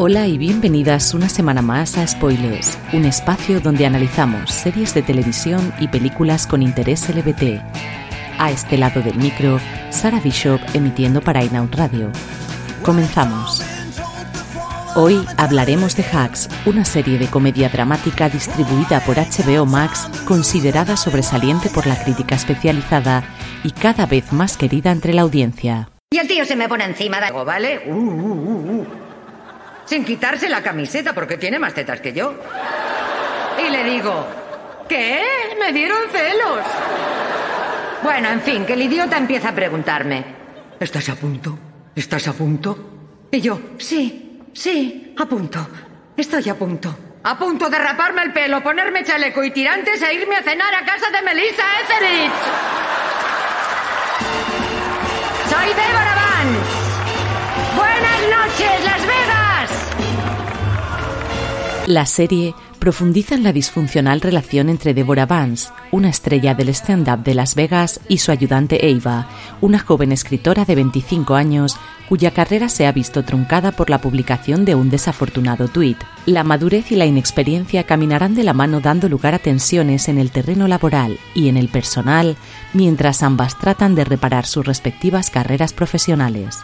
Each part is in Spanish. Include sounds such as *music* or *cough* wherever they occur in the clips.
Hola y bienvenidas una semana más a Spoilers, un espacio donde analizamos series de televisión y películas con interés LBT. A este lado del micro, Sara Bishop emitiendo para Inout Radio. Comenzamos. Hoy hablaremos de Hacks, una serie de comedia dramática distribuida por HBO Max, considerada sobresaliente por la crítica especializada y cada vez más querida entre la audiencia. Y el tío se me pone encima de algo, ¿vale? Uh, uh, uh, sin quitarse la camiseta porque tiene más tetas que yo. Y le digo, ¿qué? Me dieron celos. Bueno, en fin, que el idiota empieza a preguntarme, ¿estás a punto? ¿Estás a punto? Y yo, sí, sí, a punto. Estoy a punto. A punto de raparme el pelo, ponerme chaleco y tirantes e irme a cenar a casa de Melissa Etheridge. Soy Débora Vance. Buenas noches, Las Vegas. La serie profundiza en la disfuncional relación entre Deborah Vance, una estrella del stand-up de Las Vegas, y su ayudante Eva, una joven escritora de 25 años cuya carrera se ha visto truncada por la publicación de un desafortunado tuit. La madurez y la inexperiencia caminarán de la mano dando lugar a tensiones en el terreno laboral y en el personal, mientras ambas tratan de reparar sus respectivas carreras profesionales.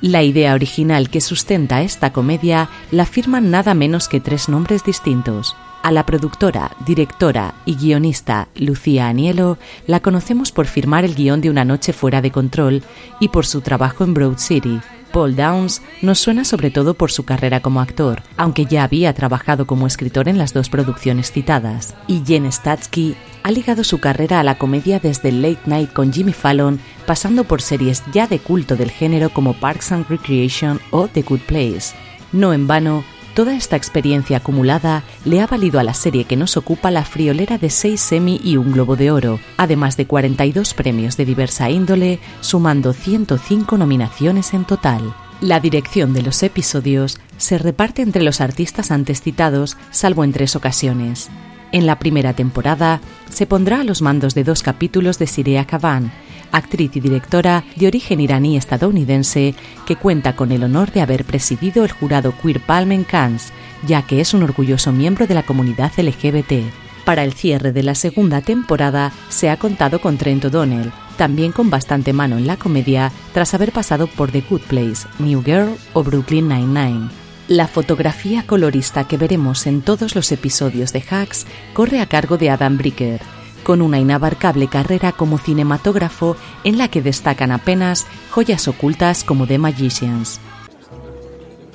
La idea original que sustenta esta comedia la firman nada menos que tres nombres distintos. A la productora, directora y guionista Lucía Anielo la conocemos por firmar el guion de Una noche fuera de control y por su trabajo en Broad City, Paul Downs nos suena sobre todo por su carrera como actor, aunque ya había trabajado como escritor en las dos producciones citadas. Y Jen Statsky ha ligado su carrera a la comedia desde Late Night con Jimmy Fallon, pasando por series ya de culto del género como Parks and Recreation o The Good Place. No en vano, Toda esta experiencia acumulada le ha valido a la serie que nos ocupa la friolera de seis Emmy y un Globo de Oro, además de 42 premios de diversa índole, sumando 105 nominaciones en total. La dirección de los episodios se reparte entre los artistas antes citados, salvo en tres ocasiones. En la primera temporada se pondrá a los mandos de dos capítulos de Sirea Kavan, actriz y directora de origen iraní-estadounidense que cuenta con el honor de haber presidido el jurado Queer Palm en Cannes, ya que es un orgulloso miembro de la comunidad LGBT. Para el cierre de la segunda temporada se ha contado con Trent O'Donnell, también con bastante mano en la comedia tras haber pasado por The Good Place, New Girl o Brooklyn Nine-Nine. La fotografía colorista que veremos en todos los episodios de Hacks corre a cargo de Adam Bricker, con una inabarcable carrera como cinematógrafo en la que destacan apenas joyas ocultas como The Magicians.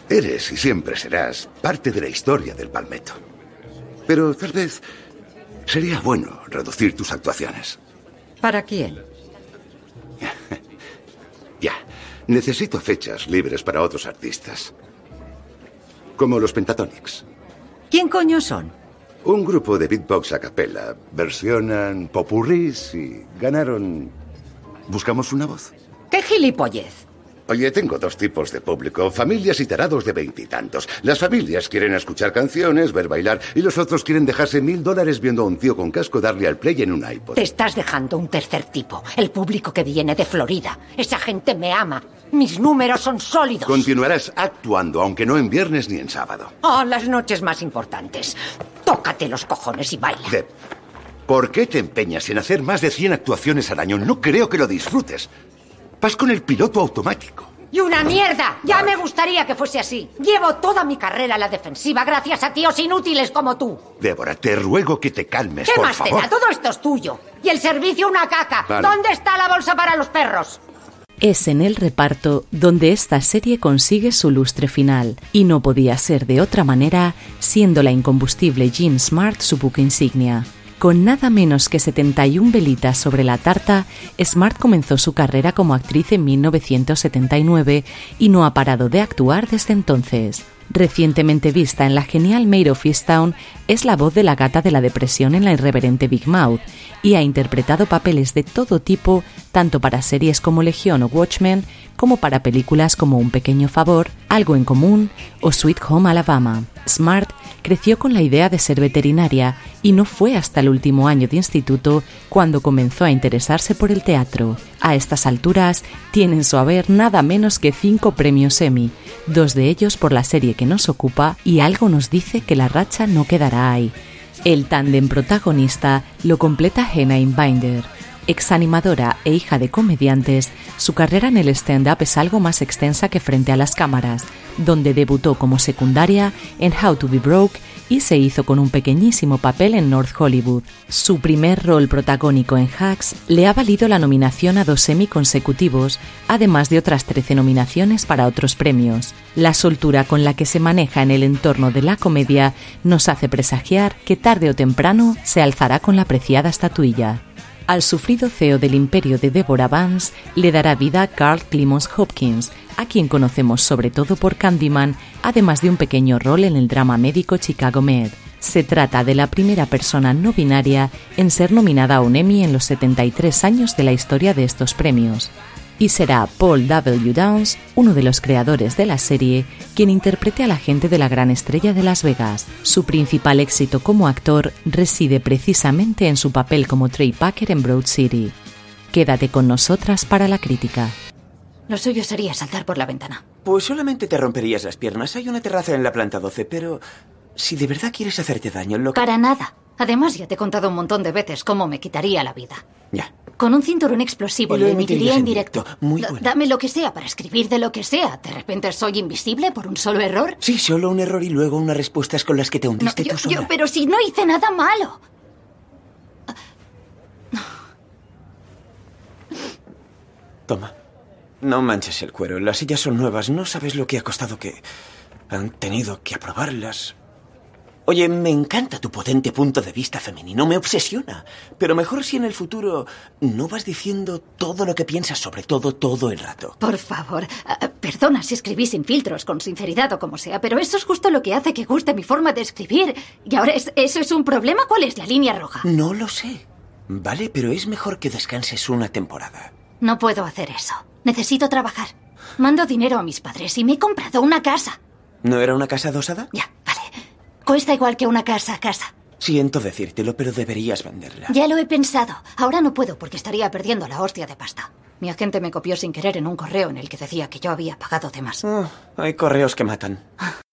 Eres y siempre serás parte de la historia del palmeto. Pero tal vez sería bueno reducir tus actuaciones. ¿Para quién? *laughs* ya, necesito fechas libres para otros artistas. Como los Pentatonics. ¿Quién coño son? Un grupo de beatbox a capella versionan popurris y ganaron. ¿Buscamos una voz? ¡Qué gilipollez! Oye, tengo dos tipos de público, familias y tarados de veintitantos. Las familias quieren escuchar canciones, ver bailar, y los otros quieren dejarse mil dólares viendo a un tío con casco darle al play en un iPod. Te estás dejando un tercer tipo, el público que viene de Florida. Esa gente me ama. Mis números son sólidos. Continuarás actuando, aunque no en viernes ni en sábado. Oh, las noches más importantes. Tócate los cojones y baila. ¿por qué te empeñas en hacer más de 100 actuaciones al año? No creo que lo disfrutes. Vas con el piloto automático. ¡Y una mierda! Ya me gustaría que fuese así. Llevo toda mi carrera a la defensiva gracias a tíos inútiles como tú. Débora, te ruego que te calmes, ¿Qué por más favor. te da? Todo esto es tuyo. Y el servicio una caca. ¿Dónde está la bolsa para los perros? Es en el reparto donde esta serie consigue su lustre final, y no podía ser de otra manera siendo la incombustible Jean Smart su buque insignia. Con nada menos que 71 velitas sobre la tarta, Smart comenzó su carrera como actriz en 1979 y no ha parado de actuar desde entonces. Recientemente vista en la genial Made of Easttown, es la voz de la gata de la depresión en la irreverente Big Mouth y ha interpretado papeles de todo tipo, tanto para series como Legión o Watchmen, como para películas como Un pequeño favor, Algo en común o Sweet Home Alabama. Smart creció con la idea de ser veterinaria y no fue hasta el último año de instituto cuando comenzó a interesarse por el teatro. A estas alturas tiene en su haber nada menos que cinco premios Emmy, dos de ellos por la serie que nos ocupa y algo nos dice que la racha no quedará ahí. El tándem protagonista lo completa Hannah Binder. Exanimadora e hija de comediantes, su carrera en el stand-up es algo más extensa que frente a las cámaras, donde debutó como secundaria en How to Be Broke y se hizo con un pequeñísimo papel en North Hollywood. Su primer rol protagónico en Hacks le ha valido la nominación a dos semi consecutivos, además de otras 13 nominaciones para otros premios. La soltura con la que se maneja en el entorno de la comedia nos hace presagiar que tarde o temprano se alzará con la preciada estatuilla. Al sufrido CEO del imperio de Deborah Vance le dará vida Carl Clemons Hopkins, a quien conocemos sobre todo por Candyman, además de un pequeño rol en el drama médico Chicago Med. Se trata de la primera persona no binaria en ser nominada a un Emmy en los 73 años de la historia de estos premios y será Paul W. Downs, uno de los creadores de la serie, quien interprete a la gente de la gran estrella de Las Vegas. Su principal éxito como actor reside precisamente en su papel como Trey Packer en Broad City. Quédate con nosotras para la crítica. Lo suyo sería saltar por la ventana. Pues solamente te romperías las piernas. Hay una terraza en la planta 12, pero si de verdad quieres hacerte daño, lo que... Para nada. Además, ya te he contado un montón de veces cómo me quitaría la vida. Ya. Con un cinturón explosivo lo lo emitiría en directo. directo. Muy bueno. Dame lo que sea para escribir de lo que sea. ¿De repente soy invisible por un solo error? Sí, solo un error y luego unas respuestas con las que te No, hundiste yo- tú sola. yo- pero si no hice nada malo. Toma. No manches el cuero. Las sillas son nuevas. No sabes lo que ha costado que... Han tenido que aprobarlas. Oye, me encanta tu potente punto de vista femenino. Me obsesiona. Pero mejor si en el futuro no vas diciendo todo lo que piensas sobre todo todo el rato. Por favor, ah, perdona si escribí sin filtros, con sinceridad o como sea, pero eso es justo lo que hace que guste mi forma de escribir. Y ahora, ¿es- ¿eso es un problema? ¿Cuál es la línea roja? No lo sé. Vale, pero es mejor que descanses una temporada. No puedo hacer eso. Necesito trabajar. Mando dinero a mis padres y me he comprado una casa. ¿No era una casa adosada? Ya. Cuesta igual que una casa a casa. Siento decírtelo, pero deberías venderla. Ya lo he pensado. Ahora no puedo porque estaría perdiendo la hostia de pasta. Mi agente me copió sin querer en un correo en el que decía que yo había pagado de más. Ah, hay correos que matan.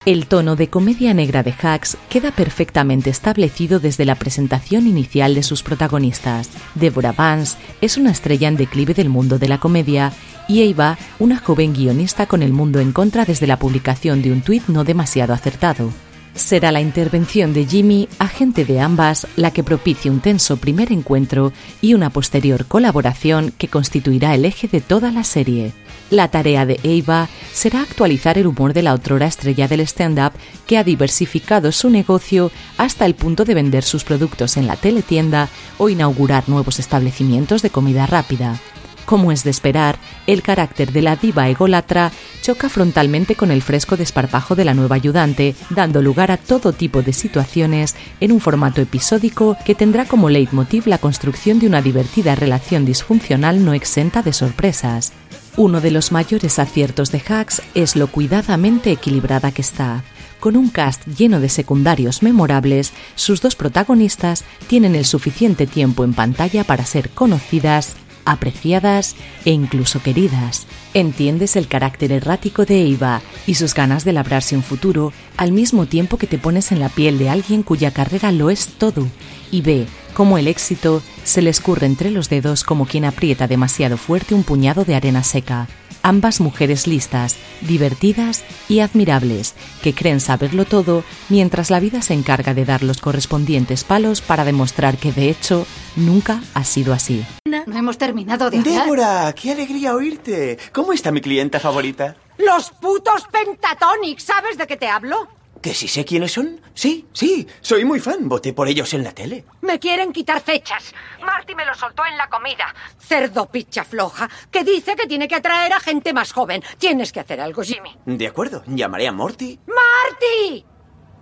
El tono de comedia negra de Hacks queda perfectamente establecido desde la presentación inicial de sus protagonistas. Deborah Vance es una estrella en declive del mundo de la comedia y Eva, una joven guionista con el mundo en contra desde la publicación de un tuit no demasiado acertado. Será la intervención de Jimmy, agente de ambas, la que propicie un tenso primer encuentro y una posterior colaboración que constituirá el eje de toda la serie. La tarea de Eva será actualizar el humor de la otrora estrella del stand-up que ha diversificado su negocio hasta el punto de vender sus productos en la teletienda o inaugurar nuevos establecimientos de comida rápida. Como es de esperar, el carácter de la diva ególatra choca frontalmente con el fresco desparpajo de la nueva ayudante, dando lugar a todo tipo de situaciones en un formato episódico que tendrá como leitmotiv la construcción de una divertida relación disfuncional no exenta de sorpresas. Uno de los mayores aciertos de Hacks es lo cuidadamente equilibrada que está. Con un cast lleno de secundarios memorables, sus dos protagonistas tienen el suficiente tiempo en pantalla para ser conocidas, apreciadas e incluso queridas. Entiendes el carácter errático de Eva y sus ganas de labrarse un futuro al mismo tiempo que te pones en la piel de alguien cuya carrera lo es todo y ve cómo el éxito se le escurre entre los dedos como quien aprieta demasiado fuerte un puñado de arena seca. Ambas mujeres listas, divertidas y admirables, que creen saberlo todo mientras la vida se encarga de dar los correspondientes palos para demostrar que de hecho nunca ha sido así. No hemos terminado de hablar. Débora, qué alegría oírte. ¿Cómo está mi clienta favorita? Los putos Pentatonics, ¿sabes de qué te hablo? ¿Que si sé quiénes son? Sí, sí, soy muy fan. Voté por ellos en la tele. Me quieren quitar fechas. Marty me lo soltó en la comida. Cerdo picha floja, que dice que tiene que atraer a gente más joven. Tienes que hacer algo, Jimmy. De acuerdo, llamaré a Morty. ¡Marty!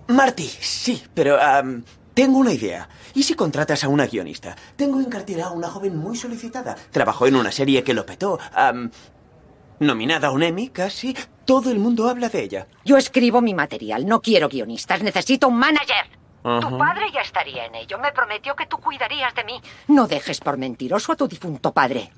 Marty, sí, pero am, tengo una idea. ¿Y si contratas a una guionista? Tengo en cartera a una joven muy solicitada. Trabajó en una serie que lo petó. nominada a un Emmy, casi. Todo el mundo habla de ella. Yo escribo mi material, no quiero guionistas, necesito un manager. Tu padre ya estaría en ello. Me prometió que tú cuidarías de mí. No dejes por mentiroso a tu difunto padre.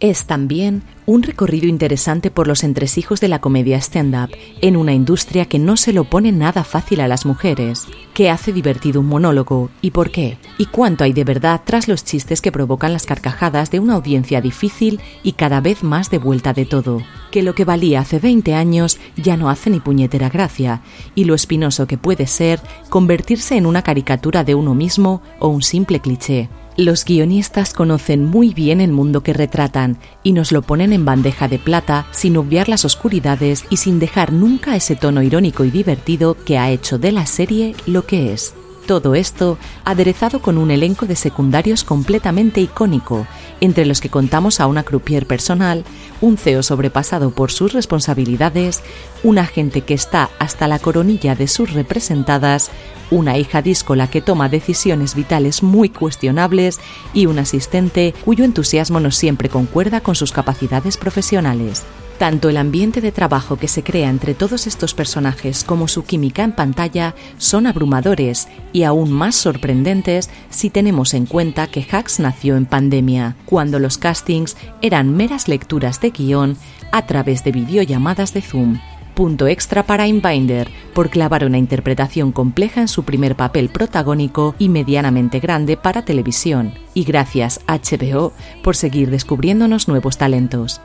Es también un recorrido interesante por los entresijos de la comedia stand-up en una industria que no se lo pone nada fácil a las mujeres. ¿Qué hace divertido un monólogo y por qué? ¿Y cuánto hay de verdad tras los chistes que provocan las carcajadas de una audiencia difícil y cada vez más de vuelta de todo? Que lo que valía hace 20 años ya no hace ni puñetera gracia y lo espinoso que puede ser convertirse en una caricatura de uno mismo o un simple cliché. Los guionistas conocen muy bien el mundo que retratan y nos lo ponen en bandeja de plata sin obviar las oscuridades y sin dejar nunca ese tono irónico y divertido que ha hecho de la serie lo que es. Todo esto aderezado con un elenco de secundarios completamente icónico, entre los que contamos a una croupier personal, un CEO sobrepasado por sus responsabilidades, una gente que está hasta la coronilla de sus representadas, una hija díscola que toma decisiones vitales muy cuestionables y un asistente cuyo entusiasmo no siempre concuerda con sus capacidades profesionales. Tanto el ambiente de trabajo que se crea entre todos estos personajes como su química en pantalla son abrumadores y aún más sorprendentes si tenemos en cuenta que Hacks nació en pandemia, cuando los castings eran meras lecturas de guion a través de videollamadas de Zoom. Punto extra para Inbinder por clavar una interpretación compleja en su primer papel protagónico y medianamente grande para televisión. Y gracias HBO por seguir descubriéndonos nuevos talentos.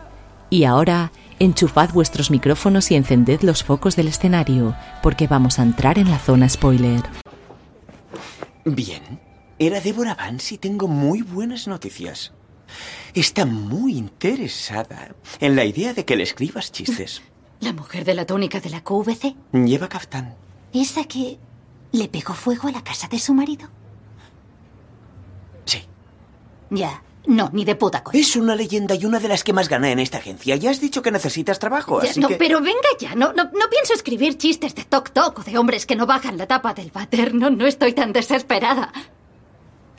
Y ahora, enchufad vuestros micrófonos y encended los focos del escenario, porque vamos a entrar en la zona spoiler. Bien, era Débora Vance y tengo muy buenas noticias. Está muy interesada en la idea de que le escribas chistes. *laughs* ¿La mujer de la túnica de la QVC? Lleva caftán. ¿Esa que le pegó fuego a la casa de su marido? Sí. Ya, no, ni de puta coña. Es una leyenda y una de las que más gana en esta agencia. Ya has dicho que necesitas trabajo, Ya, así no, que... pero venga ya, no, no, no pienso escribir chistes de toc toc o de hombres que no bajan la tapa del váter. No, no estoy tan desesperada.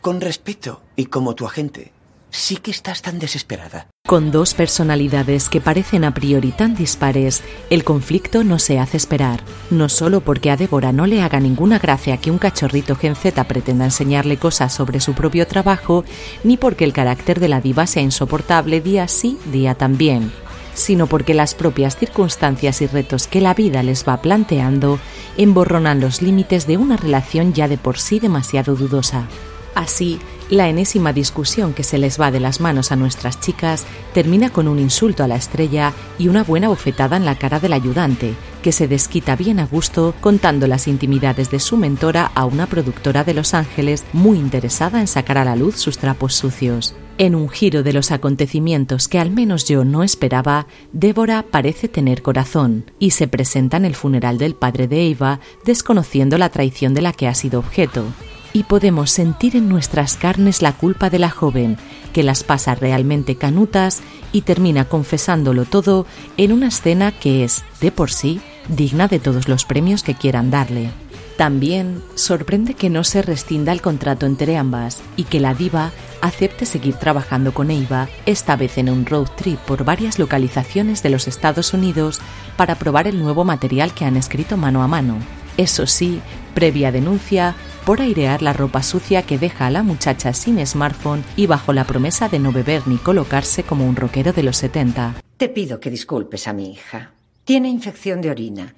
Con respeto y como tu agente, sí que estás tan desesperada. Con dos personalidades que parecen a priori tan dispares, el conflicto no se hace esperar. No solo porque a Débora no le haga ninguna gracia que un cachorrito Gen pretenda enseñarle cosas sobre su propio trabajo, ni porque el carácter de la diva sea insoportable día sí, día también, sino porque las propias circunstancias y retos que la vida les va planteando emborronan los límites de una relación ya de por sí demasiado dudosa. Así, la enésima discusión que se les va de las manos a nuestras chicas termina con un insulto a la estrella y una buena bofetada en la cara del ayudante, que se desquita bien a gusto contando las intimidades de su mentora a una productora de Los Ángeles muy interesada en sacar a la luz sus trapos sucios. En un giro de los acontecimientos que al menos yo no esperaba, Débora parece tener corazón y se presenta en el funeral del padre de Eva desconociendo la traición de la que ha sido objeto y podemos sentir en nuestras carnes la culpa de la joven, que las pasa realmente canutas y termina confesándolo todo en una escena que es, de por sí, digna de todos los premios que quieran darle. También sorprende que no se rescinda el contrato entre ambas y que la diva acepte seguir trabajando con Eva, esta vez en un road trip por varias localizaciones de los Estados Unidos para probar el nuevo material que han escrito mano a mano. Eso sí, previa denuncia por airear la ropa sucia que deja a la muchacha sin smartphone y bajo la promesa de no beber ni colocarse como un rockero de los 70. Te pido que disculpes a mi hija. Tiene infección de orina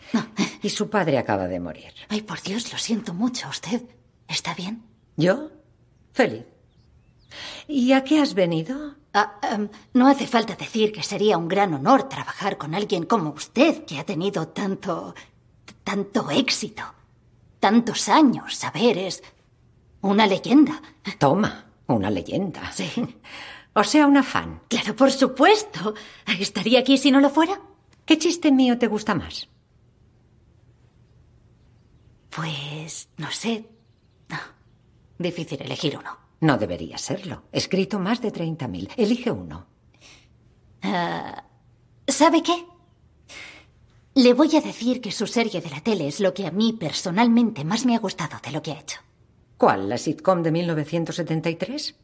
y su padre acaba de morir. Ay, por Dios, lo siento mucho. ¿Usted está bien? ¿Yo? Feliz. ¿Y a qué has venido? Ah, em, no hace falta decir que sería un gran honor trabajar con alguien como usted, que ha tenido tanto. Tanto éxito. Tantos años. A ver, es. una leyenda. Toma, una leyenda. Sí. *laughs* O sea, una fan. Claro, por supuesto. ¿Estaría aquí si no lo fuera? ¿Qué chiste mío te gusta más? Pues, no sé. No. Difícil elegir uno. No debería serlo. He escrito más de 30.000. Elige uno. Ah, ¿Sabe qué? Le voy a decir que su serie de la tele es lo que a mí personalmente más me ha gustado de lo que ha hecho. ¿Cuál? ¿La sitcom de 1973?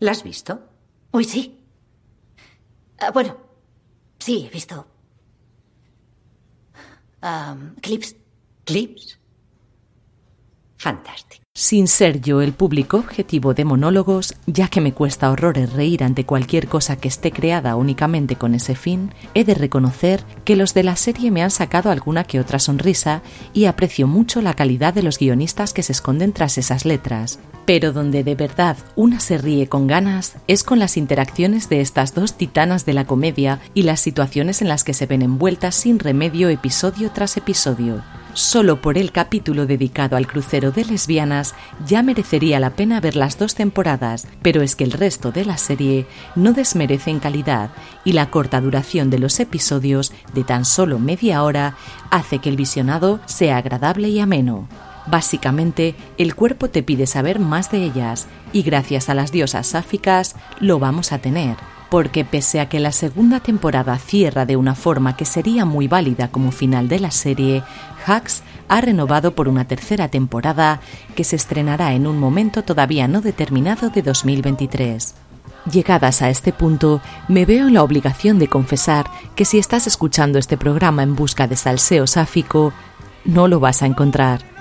¿La has visto? Uy, sí. Ah, bueno, sí, he visto. Am, clips. ¿Clips? Fantástico. Sin ser yo el público objetivo de monólogos, ya que me cuesta horrores reír ante cualquier cosa que esté creada únicamente con ese fin, he de reconocer que los de la serie me han sacado alguna que otra sonrisa y aprecio mucho la calidad de los guionistas que se esconden tras esas letras. Pero donde de verdad una se ríe con ganas es con las interacciones de estas dos titanas de la comedia y las situaciones en las que se ven envueltas sin remedio episodio tras episodio. Solo por el capítulo dedicado al crucero de lesbianas ya merecería la pena ver las dos temporadas, pero es que el resto de la serie no desmerece en calidad y la corta duración de los episodios, de tan solo media hora, hace que el visionado sea agradable y ameno. Básicamente, el cuerpo te pide saber más de ellas y gracias a las diosas sáficas lo vamos a tener porque pese a que la segunda temporada cierra de una forma que sería muy válida como final de la serie, Hux ha renovado por una tercera temporada que se estrenará en un momento todavía no determinado de 2023. Llegadas a este punto, me veo en la obligación de confesar que si estás escuchando este programa en busca de salseo sáfico, no lo vas a encontrar.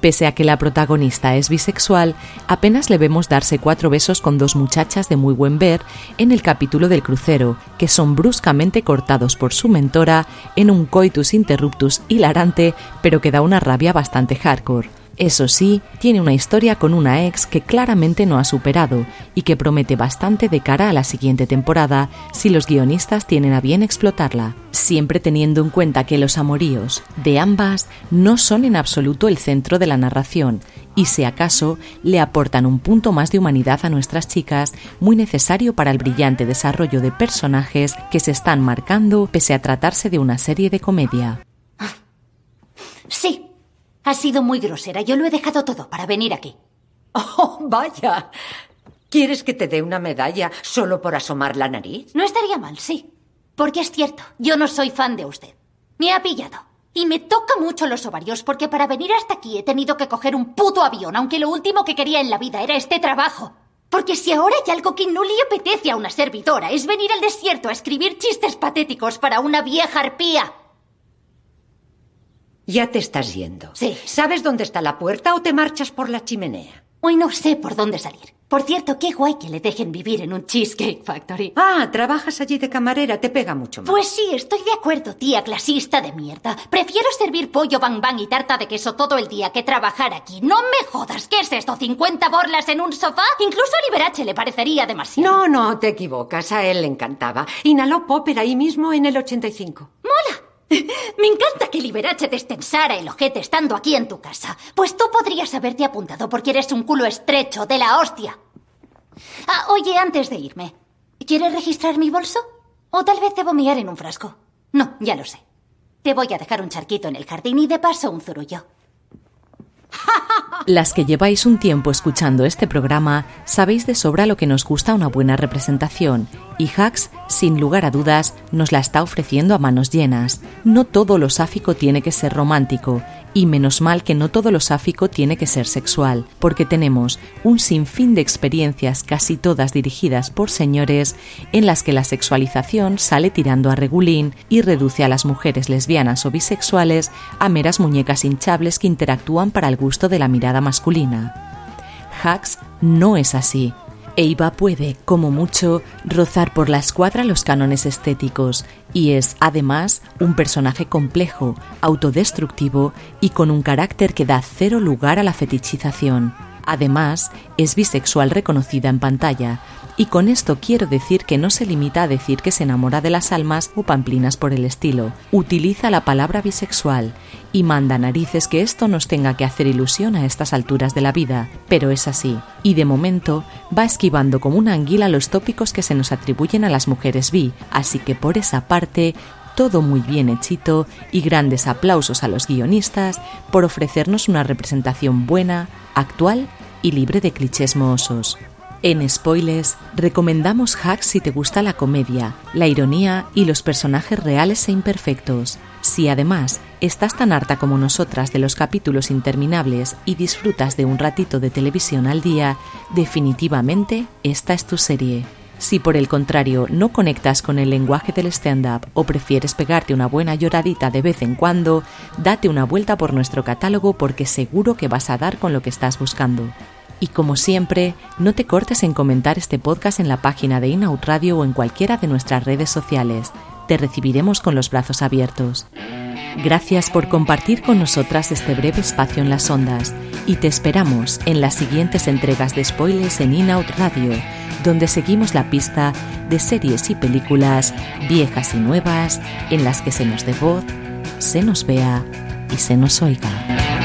Pese a que la protagonista es bisexual, apenas le vemos darse cuatro besos con dos muchachas de muy buen ver en el capítulo del crucero, que son bruscamente cortados por su mentora en un coitus interruptus hilarante, pero que da una rabia bastante hardcore. Eso sí, tiene una historia con una ex que claramente no ha superado y que promete bastante de cara a la siguiente temporada si los guionistas tienen a bien explotarla, siempre teniendo en cuenta que los amoríos de ambas no son en absoluto el centro de la narración y si acaso le aportan un punto más de humanidad a nuestras chicas muy necesario para el brillante desarrollo de personajes que se están marcando pese a tratarse de una serie de comedia. Sí. Ha sido muy grosera. Yo lo he dejado todo para venir aquí. Oh, vaya. ¿Quieres que te dé una medalla solo por asomar la nariz? No estaría mal, sí. Porque es cierto, yo no soy fan de usted. Me ha pillado. Y me toca mucho los ovarios porque para venir hasta aquí he tenido que coger un puto avión, aunque lo último que quería en la vida era este trabajo. Porque si ahora hay algo que no le apetece a una servidora es venir al desierto a escribir chistes patéticos para una vieja arpía. Ya te estás yendo. Sí. ¿Sabes dónde está la puerta o te marchas por la chimenea? Hoy no sé por dónde salir. Por cierto, qué guay que le dejen vivir en un Cheesecake Factory. Ah, trabajas allí de camarera, te pega mucho más. Pues sí, estoy de acuerdo, tía clasista de mierda. Prefiero servir pollo bang bang y tarta de queso todo el día que trabajar aquí. No me jodas, ¿qué es esto? ¿50 borlas en un sofá? Incluso a Liberace le parecería demasiado. No, no, te equivocas. A él le encantaba. Inhaló Popper ahí mismo en el 85. ¡Mola! Me encanta que Liberace te estensara el ojete estando aquí en tu casa. Pues tú podrías haberte apuntado porque eres un culo estrecho de la hostia. Ah, oye, antes de irme, ¿quieres registrar mi bolso? O tal vez debo miar en un frasco. No, ya lo sé. Te voy a dejar un charquito en el jardín y de paso un zurullo. Las que lleváis un tiempo escuchando este programa sabéis de sobra lo que nos gusta una buena representación y Hacks, sin lugar a dudas, nos la está ofreciendo a manos llenas. No todo lo sáfico tiene que ser romántico y menos mal que no todo lo sáfico tiene que ser sexual, porque tenemos un sinfín de experiencias casi todas dirigidas por señores en las que la sexualización sale tirando a regulín y reduce a las mujeres lesbianas o bisexuales a meras muñecas hinchables que interactúan para el gusto de la mirada masculina. Hacks no es así. Eva puede, como mucho, rozar por la escuadra los cánones estéticos y es, además, un personaje complejo, autodestructivo y con un carácter que da cero lugar a la fetichización. Además, es bisexual reconocida en pantalla, y con esto quiero decir que no se limita a decir que se enamora de las almas o pamplinas por el estilo. Utiliza la palabra bisexual y manda narices que esto nos tenga que hacer ilusión a estas alturas de la vida, pero es así. Y de momento va esquivando como una anguila los tópicos que se nos atribuyen a las mujeres bi, así que por esa parte todo muy bien hechito y grandes aplausos a los guionistas por ofrecernos una representación buena, actual y libre de clichés mohosos. En Spoilers recomendamos hacks si te gusta la comedia, la ironía y los personajes reales e imperfectos. Si además estás tan harta como nosotras de los capítulos interminables y disfrutas de un ratito de televisión al día, definitivamente esta es tu serie. Si por el contrario no conectas con el lenguaje del stand-up o prefieres pegarte una buena lloradita de vez en cuando, date una vuelta por nuestro catálogo porque seguro que vas a dar con lo que estás buscando. Y como siempre, no te cortes en comentar este podcast en la página de Inout Radio o en cualquiera de nuestras redes sociales. Te recibiremos con los brazos abiertos. Gracias por compartir con nosotras este breve espacio en las ondas y te esperamos en las siguientes entregas de spoilers en Inout Radio, donde seguimos la pista de series y películas viejas y nuevas en las que se nos dé voz, se nos vea y se nos oiga.